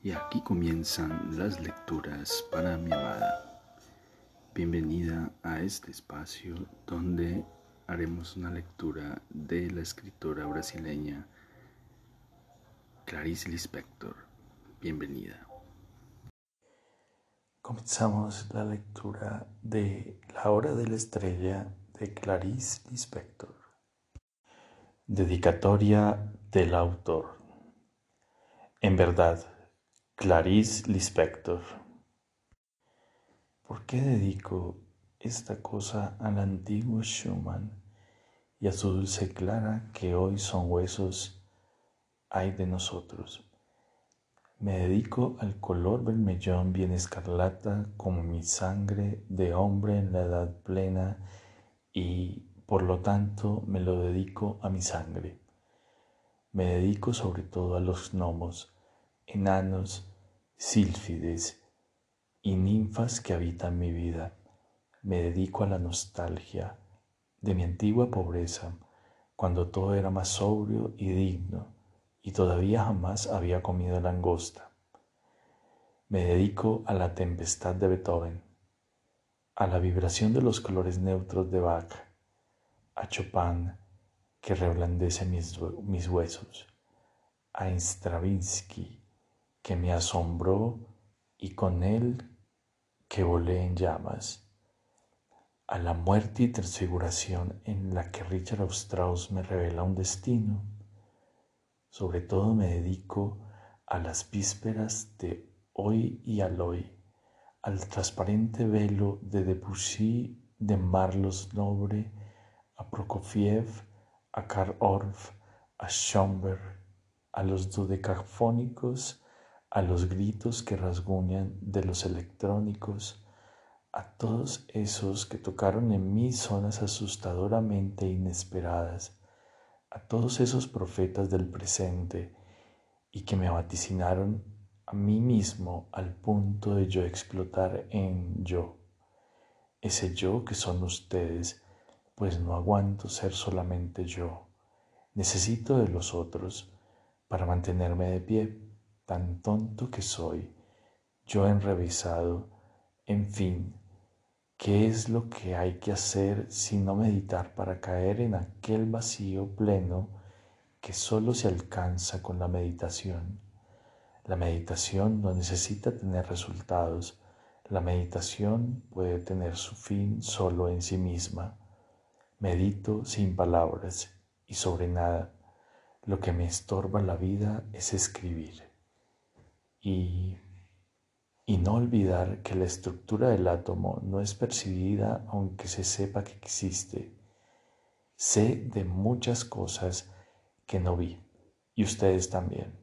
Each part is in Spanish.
Y aquí comienzan las lecturas para mi amada. Bienvenida a este espacio donde haremos una lectura de la escritora brasileña Clarice Lispector. Bienvenida. Comenzamos la lectura de La hora de la estrella de Clarice Lispector. Dedicatoria del autor. En verdad, Clarice Lispector. ¿Por qué dedico esta cosa al antiguo Schumann y a su dulce clara que hoy son huesos, hay de nosotros? Me dedico al color vermellón bien escarlata como mi sangre de hombre en la edad plena y por lo tanto me lo dedico a mi sangre. Me dedico sobre todo a los gnomos, enanos, sílfides y ninfas que habitan mi vida. Me dedico a la nostalgia de mi antigua pobreza, cuando todo era más sobrio y digno y todavía jamás había comido langosta. Me dedico a la tempestad de Beethoven, a la vibración de los colores neutros de Bach, a Chopin que reblandece mis, mis huesos, a Stravinsky que me asombró y con él que volé en llamas, a la muerte y transfiguración en la que Richard Strauss me revela un destino. Sobre todo me dedico a las vísperas de hoy y al hoy, al transparente velo de Debussy, de Marlos Nobre, a Prokofiev, a Karl Orff, a Schomberg, a los dodecafónicos, a los gritos que rasguñan de los electrónicos, a todos esos que tocaron en mí zonas asustadoramente inesperadas, a todos esos profetas del presente y que me vaticinaron a mí mismo al punto de yo explotar en yo, ese yo que son ustedes, pues no aguanto ser solamente yo. Necesito de los otros para mantenerme de pie, tan tonto que soy, yo enrevesado, en fin, ¿qué es lo que hay que hacer sino meditar para caer en aquel vacío pleno que solo se alcanza con la meditación? La meditación no necesita tener resultados, la meditación puede tener su fin solo en sí misma. Medito sin palabras y sobre nada. Lo que me estorba la vida es escribir. Y, y no olvidar que la estructura del átomo no es percibida aunque se sepa que existe. Sé de muchas cosas que no vi y ustedes también.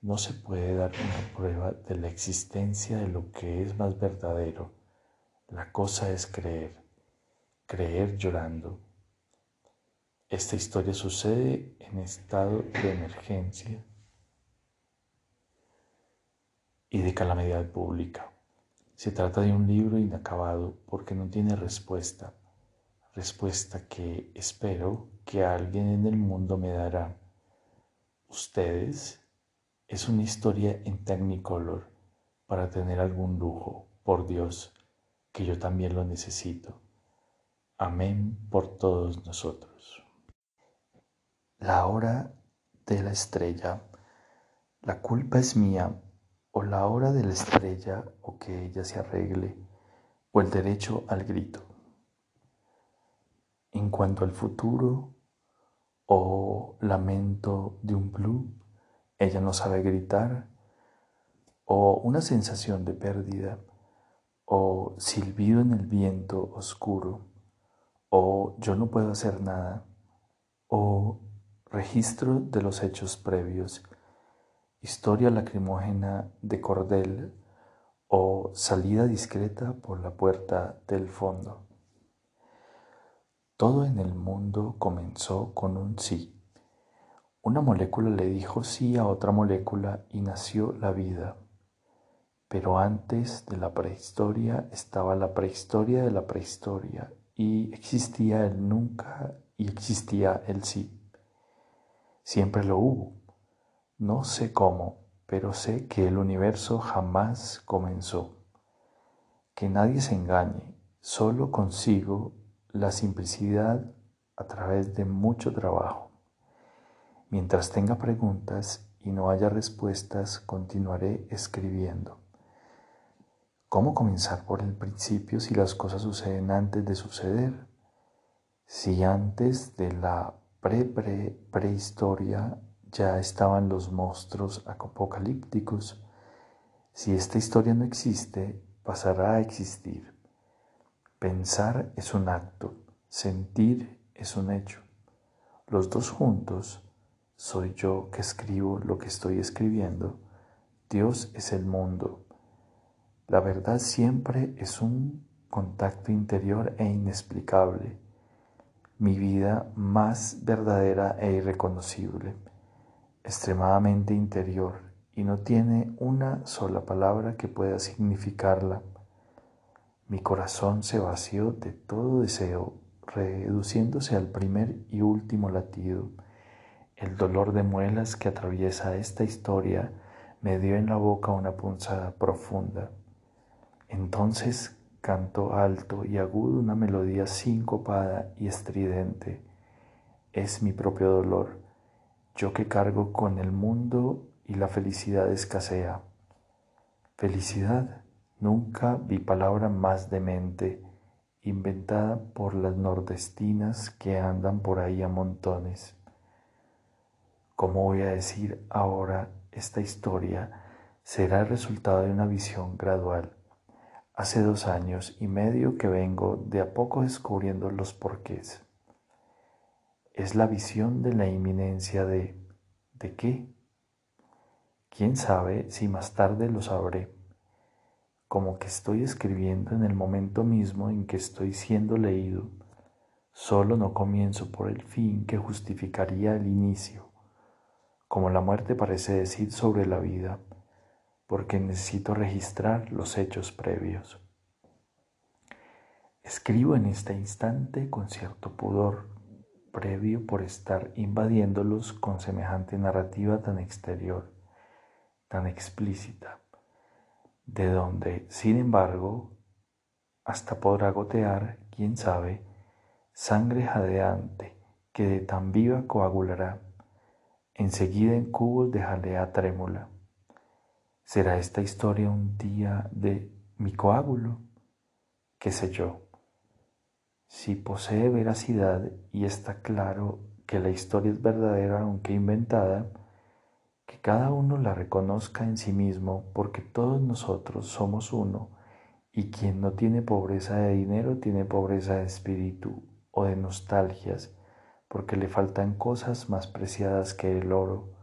No se puede dar una prueba de la existencia de lo que es más verdadero. La cosa es creer creer llorando. Esta historia sucede en estado de emergencia y de calamidad pública. Se trata de un libro inacabado porque no tiene respuesta, respuesta que espero que alguien en el mundo me dará. Ustedes es una historia en Technicolor para tener algún lujo, por Dios, que yo también lo necesito. Amén por todos nosotros. La hora de la estrella. La culpa es mía, o la hora de la estrella, o que ella se arregle, o el derecho al grito. En cuanto al futuro, o lamento de un blue, ella no sabe gritar, o una sensación de pérdida, o silbido en el viento oscuro o yo no puedo hacer nada, o registro de los hechos previos, historia lacrimógena de cordel, o salida discreta por la puerta del fondo. Todo en el mundo comenzó con un sí. Una molécula le dijo sí a otra molécula y nació la vida. Pero antes de la prehistoria estaba la prehistoria de la prehistoria y existía el nunca y existía el sí. Siempre lo hubo. No sé cómo, pero sé que el universo jamás comenzó. Que nadie se engañe, solo consigo la simplicidad a través de mucho trabajo. Mientras tenga preguntas y no haya respuestas, continuaré escribiendo. ¿Cómo comenzar por el principio si las cosas suceden antes de suceder? Si antes de la pre-pre-prehistoria ya estaban los monstruos apocalípticos, si esta historia no existe, pasará a existir. Pensar es un acto, sentir es un hecho. Los dos juntos, soy yo que escribo lo que estoy escribiendo, Dios es el mundo la verdad siempre es un contacto interior e inexplicable, mi vida más verdadera e irreconocible, extremadamente interior y no tiene una sola palabra que pueda significarla. Mi corazón se vació de todo deseo, reduciéndose al primer y último latido. El dolor de muelas que atraviesa esta historia me dio en la boca una punzada profunda. Entonces canto alto y agudo una melodía sincopada y estridente. Es mi propio dolor, yo que cargo con el mundo y la felicidad escasea. Felicidad, nunca vi palabra más demente, inventada por las nordestinas que andan por ahí a montones. ¿Cómo voy a decir ahora esta historia? Será el resultado de una visión gradual Hace dos años y medio que vengo de a poco descubriendo los porqués. Es la visión de la inminencia de ¿de qué? ¿Quién sabe si más tarde lo sabré? Como que estoy escribiendo en el momento mismo en que estoy siendo leído, solo no comienzo por el fin que justificaría el inicio, como la muerte parece decir sobre la vida porque necesito registrar los hechos previos. Escribo en este instante con cierto pudor previo por estar invadiéndolos con semejante narrativa tan exterior, tan explícita, de donde, sin embargo, hasta podrá gotear, quién sabe, sangre jadeante que de tan viva coagulará, enseguida en cubos de jalea trémula ¿Será esta historia un día de mi coágulo? ¿Qué sé yo? Si posee veracidad y está claro que la historia es verdadera aunque inventada, que cada uno la reconozca en sí mismo porque todos nosotros somos uno y quien no tiene pobreza de dinero tiene pobreza de espíritu o de nostalgias porque le faltan cosas más preciadas que el oro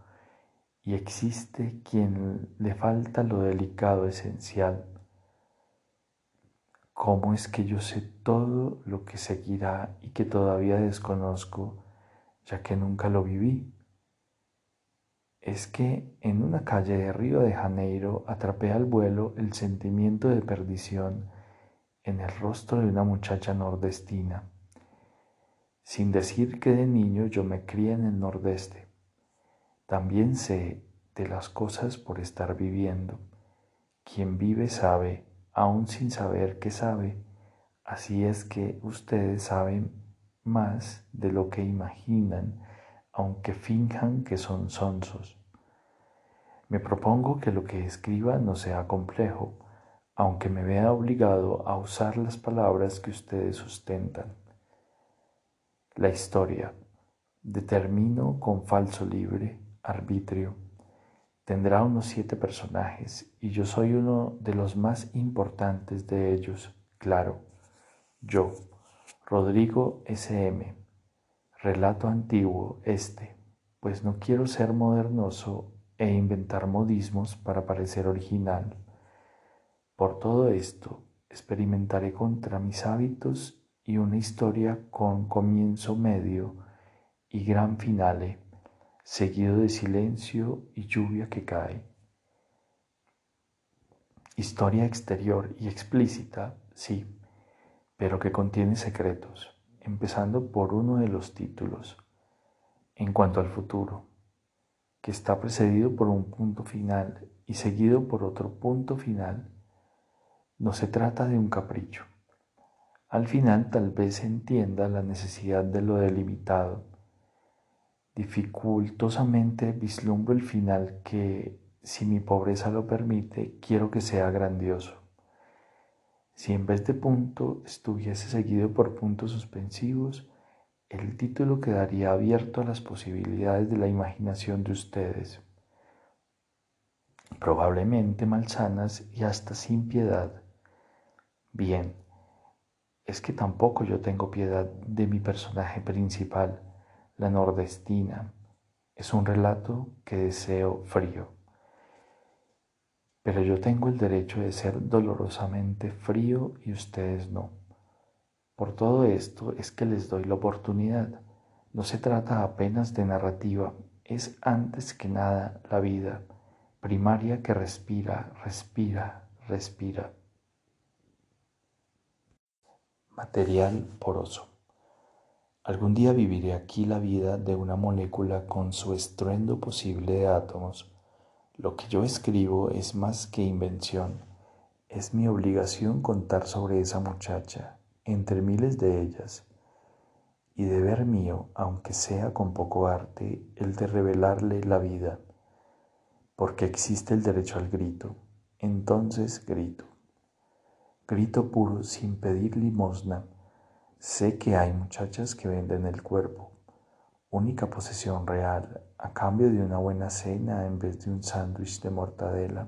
y existe quien le falta lo delicado esencial. ¿Cómo es que yo sé todo lo que seguirá y que todavía desconozco, ya que nunca lo viví? Es que en una calle de Río de Janeiro atrapé al vuelo el sentimiento de perdición en el rostro de una muchacha nordestina, sin decir que de niño yo me crié en el nordeste. También sé de las cosas por estar viviendo. Quien vive sabe, aún sin saber que sabe. Así es que ustedes saben más de lo que imaginan, aunque finjan que son sonsos. Me propongo que lo que escriba no sea complejo, aunque me vea obligado a usar las palabras que ustedes sustentan. La historia. Determino con falso libre arbitrio. Tendrá unos siete personajes y yo soy uno de los más importantes de ellos, claro. Yo, Rodrigo S.M. Relato antiguo este, pues no quiero ser modernoso e inventar modismos para parecer original. Por todo esto, experimentaré contra mis hábitos y una historia con comienzo medio y gran finale seguido de silencio y lluvia que cae. Historia exterior y explícita, sí, pero que contiene secretos, empezando por uno de los títulos. En cuanto al futuro, que está precedido por un punto final y seguido por otro punto final, no se trata de un capricho. Al final tal vez entienda la necesidad de lo delimitado. Dificultosamente vislumbro el final que, si mi pobreza lo permite, quiero que sea grandioso. Si en vez de punto estuviese seguido por puntos suspensivos, el título quedaría abierto a las posibilidades de la imaginación de ustedes, probablemente malsanas y hasta sin piedad. Bien, es que tampoco yo tengo piedad de mi personaje principal, la nordestina. Es un relato que deseo frío. Pero yo tengo el derecho de ser dolorosamente frío y ustedes no. Por todo esto es que les doy la oportunidad. No se trata apenas de narrativa, es antes que nada la vida primaria que respira, respira, respira material poroso. Algún día viviré aquí la vida de una molécula con su estruendo posible de átomos. Lo que yo escribo es más que invención. Es mi obligación contar sobre esa muchacha, entre miles de ellas, y deber mío, aunque sea con poco arte, el de revelarle la vida, porque existe el derecho al grito. Entonces grito. Grito puro sin pedir limosna. Sé que hay muchachas que venden el cuerpo, única posesión real, a cambio de una buena cena en vez de un sándwich de mortadela.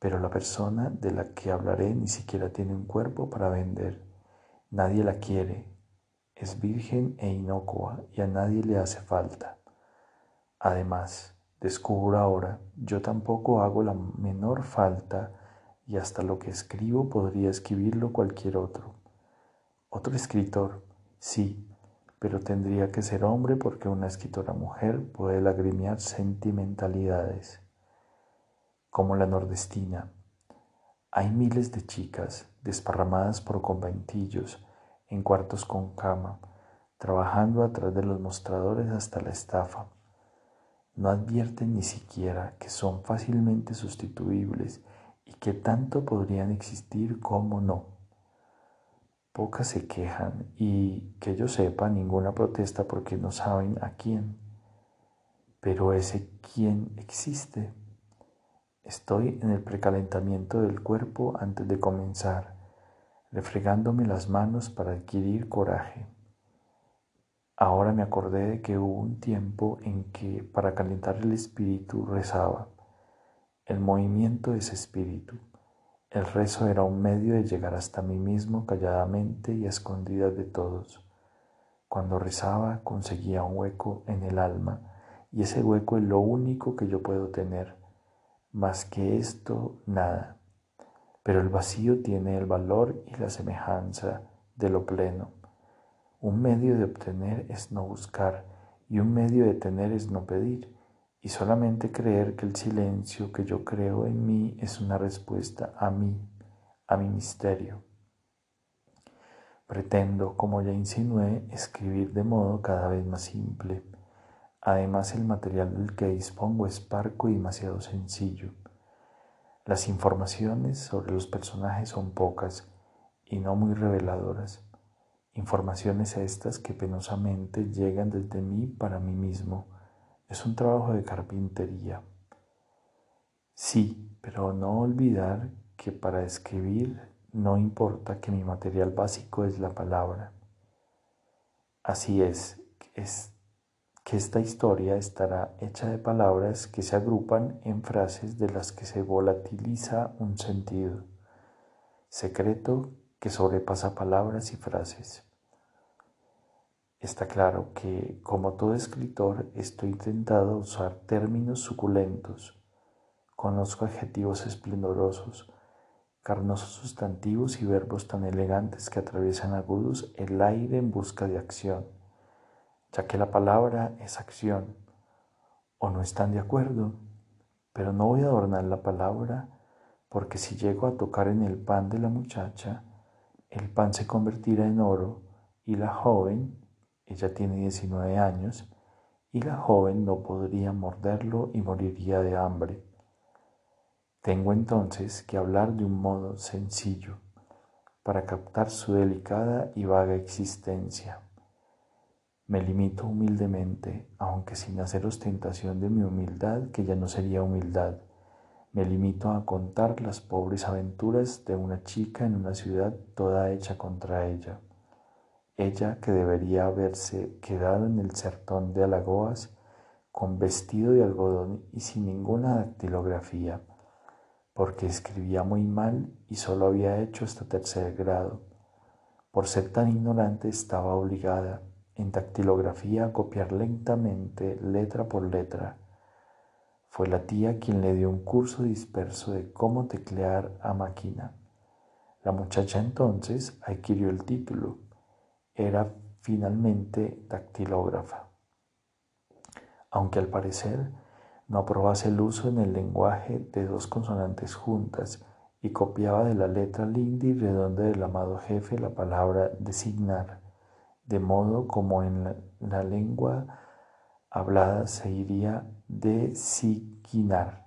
Pero la persona de la que hablaré ni siquiera tiene un cuerpo para vender. Nadie la quiere. Es virgen e inocua y a nadie le hace falta. Además, descubro ahora, yo tampoco hago la menor falta y hasta lo que escribo podría escribirlo cualquier otro. Otro escritor, sí, pero tendría que ser hombre porque una escritora mujer puede lagrimear sentimentalidades. Como la nordestina. Hay miles de chicas desparramadas por conventillos, en cuartos con cama, trabajando atrás de los mostradores hasta la estafa. No advierten ni siquiera que son fácilmente sustituibles y que tanto podrían existir como no. Pocas se quejan y que yo sepa ninguna protesta porque no saben a quién. Pero ese quién existe. Estoy en el precalentamiento del cuerpo antes de comenzar, refregándome las manos para adquirir coraje. Ahora me acordé de que hubo un tiempo en que para calentar el espíritu rezaba. El movimiento es espíritu. El rezo era un medio de llegar hasta mí mismo calladamente y a escondidas de todos. Cuando rezaba conseguía un hueco en el alma y ese hueco es lo único que yo puedo tener. Más que esto, nada. Pero el vacío tiene el valor y la semejanza de lo pleno. Un medio de obtener es no buscar y un medio de tener es no pedir y solamente creer que el silencio que yo creo en mí es una respuesta a mí, a mi misterio. Pretendo, como ya insinué, escribir de modo cada vez más simple. Además, el material del que dispongo es parco y demasiado sencillo. Las informaciones sobre los personajes son pocas y no muy reveladoras. Informaciones estas que penosamente llegan desde mí para mí mismo es un trabajo de carpintería. Sí, pero no olvidar que para escribir no importa que mi material básico es la palabra. Así es, es que esta historia estará hecha de palabras que se agrupan en frases de las que se volatiliza un sentido, secreto que sobrepasa palabras y frases. Está claro que, como todo escritor, estoy tentado usar términos suculentos. Conozco adjetivos esplendorosos, carnosos sustantivos y verbos tan elegantes que atraviesan agudos el aire en busca de acción, ya que la palabra es acción. ¿O no están de acuerdo? Pero no voy a adornar la palabra porque si llego a tocar en el pan de la muchacha, el pan se convertirá en oro y la joven ella tiene 19 años, y la joven no podría morderlo y moriría de hambre. Tengo entonces que hablar de un modo sencillo para captar su delicada y vaga existencia. Me limito humildemente, aunque sin hacer ostentación de mi humildad, que ya no sería humildad. Me limito a contar las pobres aventuras de una chica en una ciudad toda hecha contra ella. Ella que debería haberse quedado en el sertón de Alagoas con vestido de algodón y sin ninguna dactilografía, porque escribía muy mal y solo había hecho hasta tercer grado. Por ser tan ignorante estaba obligada en dactilografía a copiar lentamente, letra por letra. Fue la tía quien le dio un curso disperso de cómo teclear a máquina. La muchacha entonces adquirió el título. Era finalmente dactilógrafa. Aunque al parecer no aprobase el uso en el lenguaje de dos consonantes juntas y copiaba de la letra linda y redonda del amado jefe la palabra designar de modo como en la, lengua hablada se iría designar.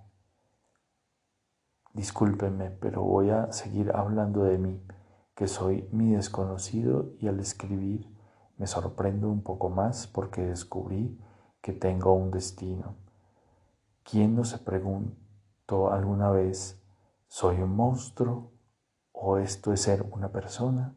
Discúlpenme, pero voy a seguir hablando de mí, que soy mi desconocido y al escribir me sorprendo un poco más porque descubrí que tengo un destino. ¿Quién no se preguntó alguna vez, ¿soy un monstruo o esto es ser una persona?